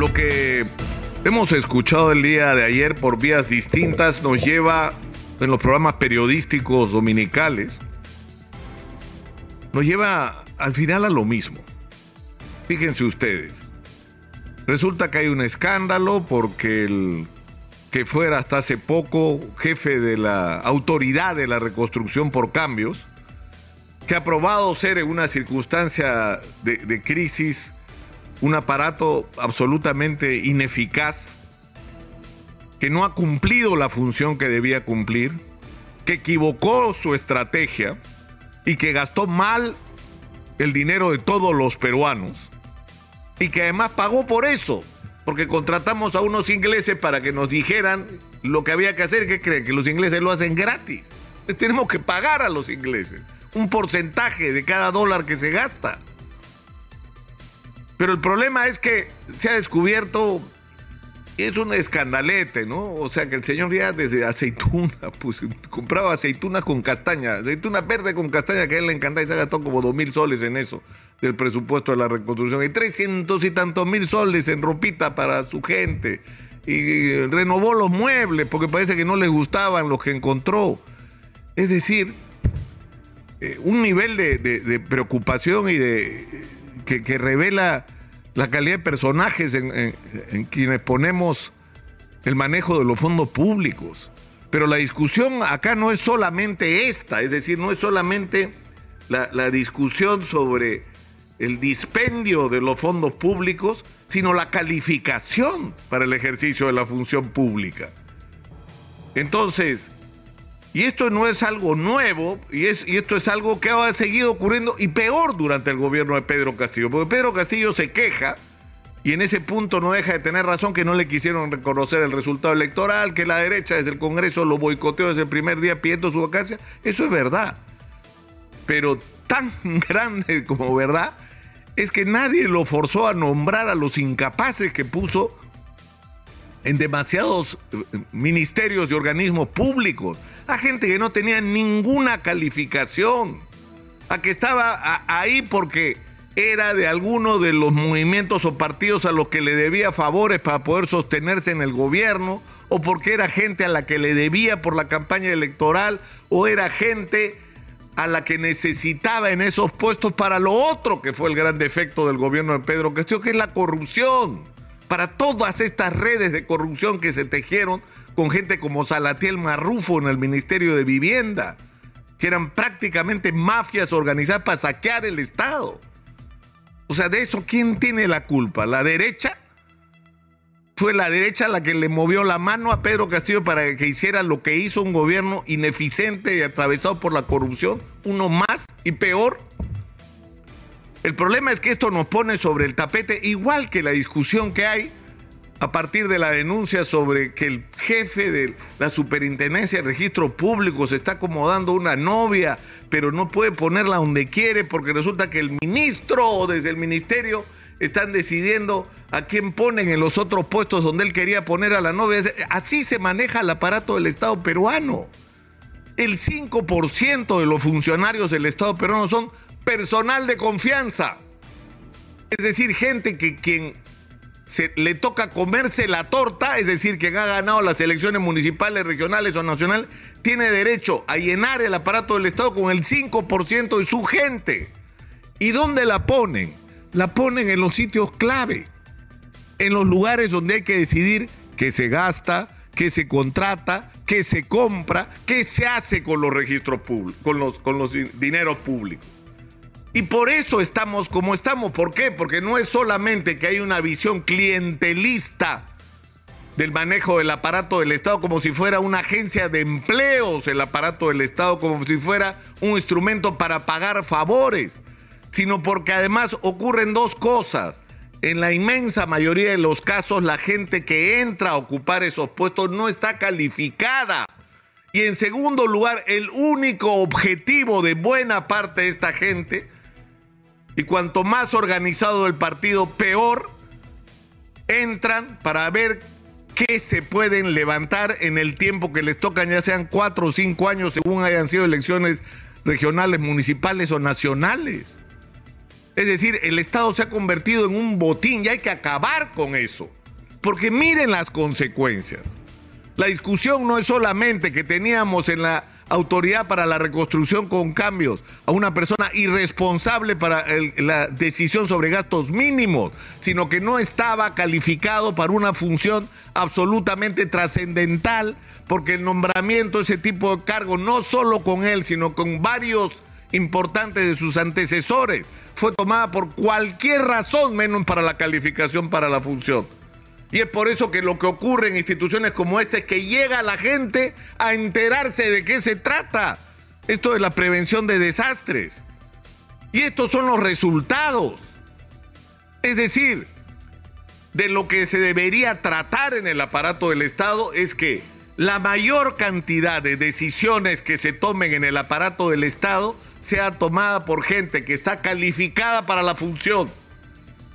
Lo que hemos escuchado el día de ayer por vías distintas nos lleva en los programas periodísticos dominicales, nos lleva al final a lo mismo. Fíjense ustedes, resulta que hay un escándalo porque el que fuera hasta hace poco jefe de la autoridad de la reconstrucción por cambios, que ha probado ser en una circunstancia de, de crisis un aparato absolutamente ineficaz, que no ha cumplido la función que debía cumplir, que equivocó su estrategia y que gastó mal el dinero de todos los peruanos y que además pagó por eso, porque contratamos a unos ingleses para que nos dijeran lo que había que hacer, que creen que los ingleses lo hacen gratis. tenemos que pagar a los ingleses un porcentaje de cada dólar que se gasta. Pero el problema es que se ha descubierto, es un escandalete, ¿no? O sea que el señor ya desde aceituna, pues compraba aceituna con castaña, aceituna verde con castaña que a él le encanta y se gastó como dos mil soles en eso, del presupuesto de la reconstrucción. Y trescientos y tantos mil soles en ropita para su gente. Y renovó los muebles porque parece que no le gustaban los que encontró. Es decir, eh, un nivel de preocupación y de que, revela la calidad de personajes en, quienes ponemos el manejo de los fondos públicos. Pero la discusión acá no es solamente esta, es decir, no es solamente la, discusión sobre el dispendio de los fondos públicos, sino la calificación para el ejercicio de la función pública. Entonces, y esto no es algo nuevo, y, es, y esto es algo que ha seguido ocurriendo y peor durante el gobierno de Pedro Castillo, porque Pedro Castillo se queja y en ese punto no deja de tener razón que no le quisieron reconocer el resultado electoral, que la derecha desde el Congreso lo boicoteó desde el primer día pidiendo su vacancia. Eso es verdad. Pero tan grande como verdad es que nadie lo forzó a nombrar a los incapaces que puso en demasiados eh, ministerios y organismos públicos, a gente que no tenía ninguna calificación, a que estaba ahí porque era de alguno de los movimientos o partidos a los que le debía favores para poder sostenerse en el gobierno, o porque era gente a la que le debía por la campaña electoral, o era gente a la que necesitaba en esos puestos para lo otro que fue el gran defecto del gobierno de Pedro Castillo, que es la corrupción para todas estas redes de corrupción que se tejieron con gente como Salatiel Marrufo en el Ministerio de Vivienda, que eran prácticamente mafias organizadas para saquear el Estado. O sea, de eso, ¿quién tiene la culpa? ¿La derecha? Fue la derecha la que le movió la mano a Pedro Castillo para que hiciera lo que hizo un gobierno ineficiente y atravesado por la corrupción, uno más y peor. El problema es que esto nos pone sobre el tapete, igual que la discusión que hay a partir de la denuncia sobre que el jefe de la superintendencia de registro público se está acomodando una novia, pero no puede ponerla donde quiere porque resulta que el ministro o desde el ministerio están decidiendo a quién ponen en los otros puestos donde él quería poner a la novia. Así se maneja el aparato del Estado peruano. El 5% de los funcionarios del Estado peruano son personal de confianza. Es decir, gente que quien se, le toca comerse la torta, es decir, quien ha ganado las elecciones municipales, regionales o nacionales, tiene derecho a llenar el aparato del Estado con el 5% de su gente. ¿Y dónde la ponen? La ponen en los sitios clave, en los lugares donde hay que decidir qué se gasta, qué se contrata, qué se compra, qué se hace con los registros públicos, con los, con los dineros públicos. Y por eso estamos como estamos. ¿Por qué? Porque no es solamente que hay una visión clientelista del manejo del aparato del Estado como si fuera una agencia de empleos, el aparato del Estado como si fuera un instrumento para pagar favores, sino porque además ocurren dos cosas. En la inmensa mayoría de los casos la gente que entra a ocupar esos puestos no está calificada. Y en segundo lugar, el único objetivo de buena parte de esta gente y cuanto más organizado el partido, peor entran para ver qué se pueden levantar en el tiempo que les tocan, ya sean cuatro o cinco años, según hayan sido elecciones regionales, municipales o nacionales. Es decir, el Estado se ha convertido en un botín y hay que acabar con eso. Porque miren las consecuencias. La discusión no es solamente que teníamos en la autoridad para la reconstrucción con cambios a una persona irresponsable para la decisión sobre gastos mínimos, sino que no estaba calificado para una función absolutamente trascendental, porque el nombramiento de ese tipo de cargo, no solo con él, sino con varios importantes de sus antecesores, fue tomada por cualquier razón menos para la calificación para la función. Y es por eso que lo que ocurre en instituciones como esta es que llega la gente a enterarse de qué se trata. Esto de la prevención de desastres. Y estos son los resultados. Es decir, de lo que se debería tratar en el aparato del Estado es que la mayor cantidad de decisiones que se tomen en el aparato del Estado sea tomada por gente que está calificada para la función,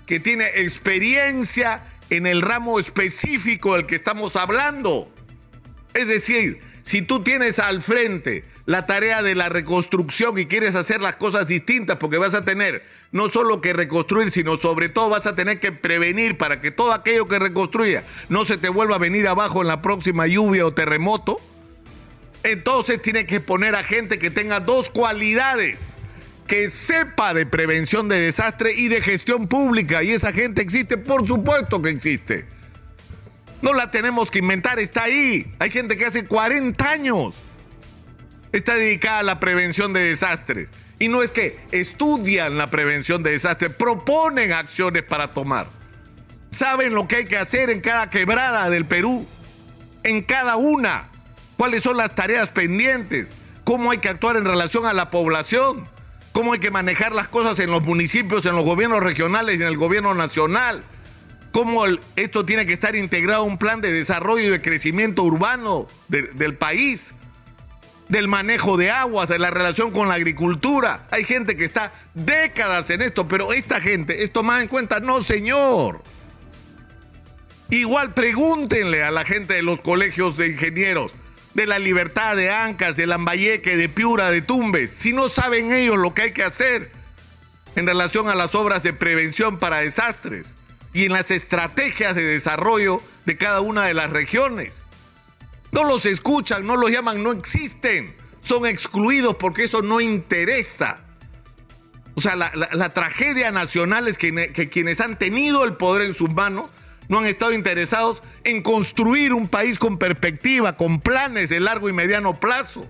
que tiene experiencia en el ramo específico del que estamos hablando. Es decir, si tú tienes al frente la tarea de la reconstrucción y quieres hacer las cosas distintas, porque vas a tener no solo que reconstruir, sino sobre todo vas a tener que prevenir para que todo aquello que reconstruya no se te vuelva a venir abajo en la próxima lluvia o terremoto, entonces tienes que poner a gente que tenga dos cualidades que sepa de prevención de desastre y de gestión pública. Y esa gente existe, por supuesto que existe. No la tenemos que inventar, está ahí. Hay gente que hace 40 años está dedicada a la prevención de desastres. Y no es que estudian la prevención de desastres, proponen acciones para tomar. Saben lo que hay que hacer en cada quebrada del Perú, en cada una. Cuáles son las tareas pendientes, cómo hay que actuar en relación a la población cómo hay que manejar las cosas en los municipios, en los gobiernos regionales y en el gobierno nacional, cómo esto tiene que estar integrado a un plan de desarrollo y de crecimiento urbano del país, del manejo de aguas, de la relación con la agricultura. Hay gente que está décadas en esto, pero esta gente es tomada en cuenta. No, señor. Igual pregúntenle a la gente de los colegios de ingenieros de la libertad de Ancas, de Lambayeque, de Piura, de Tumbes, si no saben ellos lo que hay que hacer en relación a las obras de prevención para desastres y en las estrategias de desarrollo de cada una de las regiones. No los escuchan, no los llaman, no existen. Son excluidos porque eso no interesa. O sea, la, tragedia nacional es que, quienes han tenido el poder en sus manos no han estado interesados en construir un país con perspectiva, con planes de largo y mediano plazo,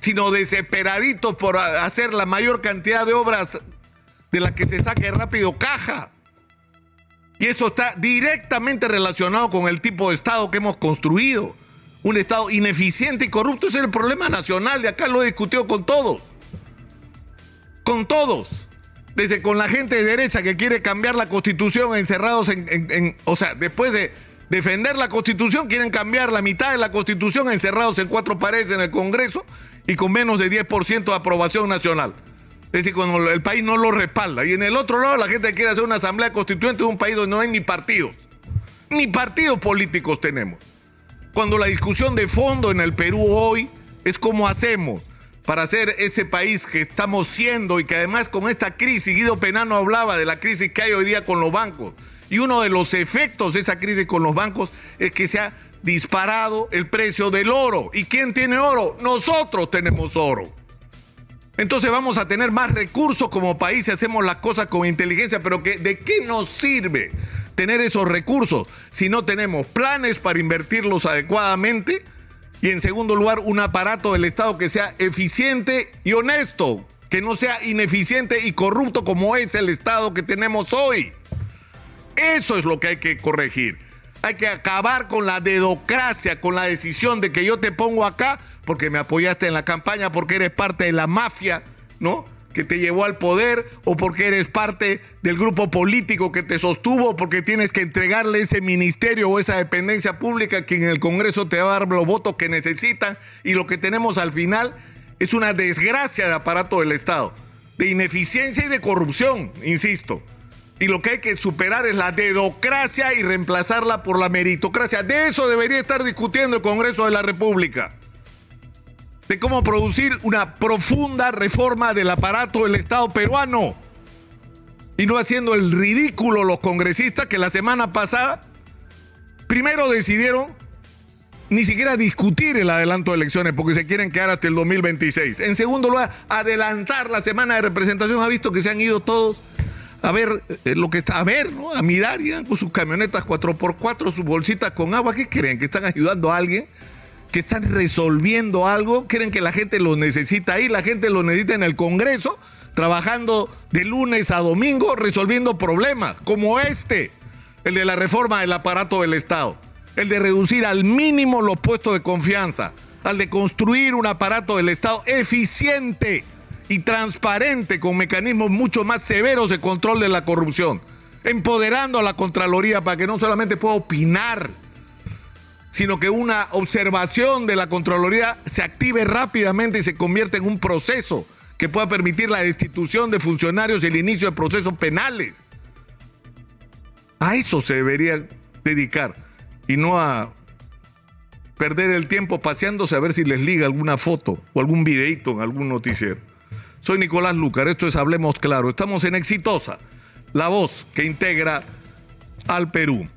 sino desesperaditos por hacer la mayor cantidad de obras de las que se saque rápido caja. Y eso está directamente relacionado con el tipo de Estado que hemos construido. Un Estado ineficiente y corrupto. Es el problema nacional. De acá lo he discutido con todos. Con todos desde con la gente de derecha que quiere cambiar la constitución encerrados en, o sea, después de defender la constitución, quieren cambiar la mitad de la constitución encerrados en cuatro paredes en el Congreso y con menos de 10% de aprobación nacional. Es decir, cuando el país no lo respalda. Y en el otro lado, la gente quiere hacer una asamblea constituyente de un país donde no hay ni partidos. Ni partidos políticos tenemos. Cuando la discusión de fondo en el Perú hoy es cómo hacemos para ser ese país que estamos siendo y que además con esta crisis, Guido Penano hablaba de la crisis que hay hoy día con los bancos. Y uno de los efectos de esa crisis con los bancos es que se ha disparado el precio del oro. ¿Y quién tiene oro? Nosotros tenemos oro. Entonces vamos a tener más recursos como país si hacemos las cosas con inteligencia, pero ¿de qué nos sirve tener esos recursos si no tenemos planes para invertirlos adecuadamente? Y en segundo lugar, un aparato del Estado que sea eficiente y honesto, que no sea ineficiente y corrupto como es el Estado que tenemos hoy. Eso es lo que hay que corregir. Hay que acabar con la dedocracia, con la decisión de que yo te pongo acá porque me apoyaste en la campaña, porque eres parte de la mafia, ¿no? Que te llevó al poder o porque eres parte del grupo político que te sostuvo, porque tienes que entregarle ese ministerio o esa dependencia pública que en el Congreso te va a dar los votos que necesitan y lo que tenemos al final es una desgracia de aparato del Estado, de ineficiencia y de corrupción, insisto. Y lo que hay que superar es la dedocracia y reemplazarla por la meritocracia. De eso debería estar discutiendo el Congreso de la República de cómo producir una profunda reforma del aparato del Estado peruano, y no haciendo el ridículo los congresistas que la semana pasada primero decidieron ni siquiera discutir el adelanto de elecciones porque se quieren quedar hasta el 2026. En segundo lugar, adelantar la semana de representación. Ha visto que se han ido todos a ver eh, lo que está, a ver, ¿no? A mirar con sus camionetas 4x4, sus bolsitas con agua. ¿Qué creen? ¿Que están ayudando a alguien? ¿Que están resolviendo algo? ¿Creen que la gente lo necesita ahí? La gente lo necesita en el Congreso, trabajando de lunes a domingo, resolviendo problemas como este, el de la reforma del aparato del Estado el de reducir al mínimo los puestos de confianza, al de construir un aparato del Estado eficiente y transparente con mecanismos mucho más severos de control de la corrupción, empoderando a la Contraloría para que no solamente pueda opinar, sino que una observación de la Contraloría se active rápidamente y se convierta en un proceso que pueda permitir la destitución de funcionarios y el inicio de procesos penales. A eso se debería dedicar y no a perder el tiempo paseándose a ver si les liga alguna foto o algún videito en algún noticiero. Soy Nicolás Lucar, esto es Hablemos Claro. Estamos en Exitosa, la voz que integra al Perú.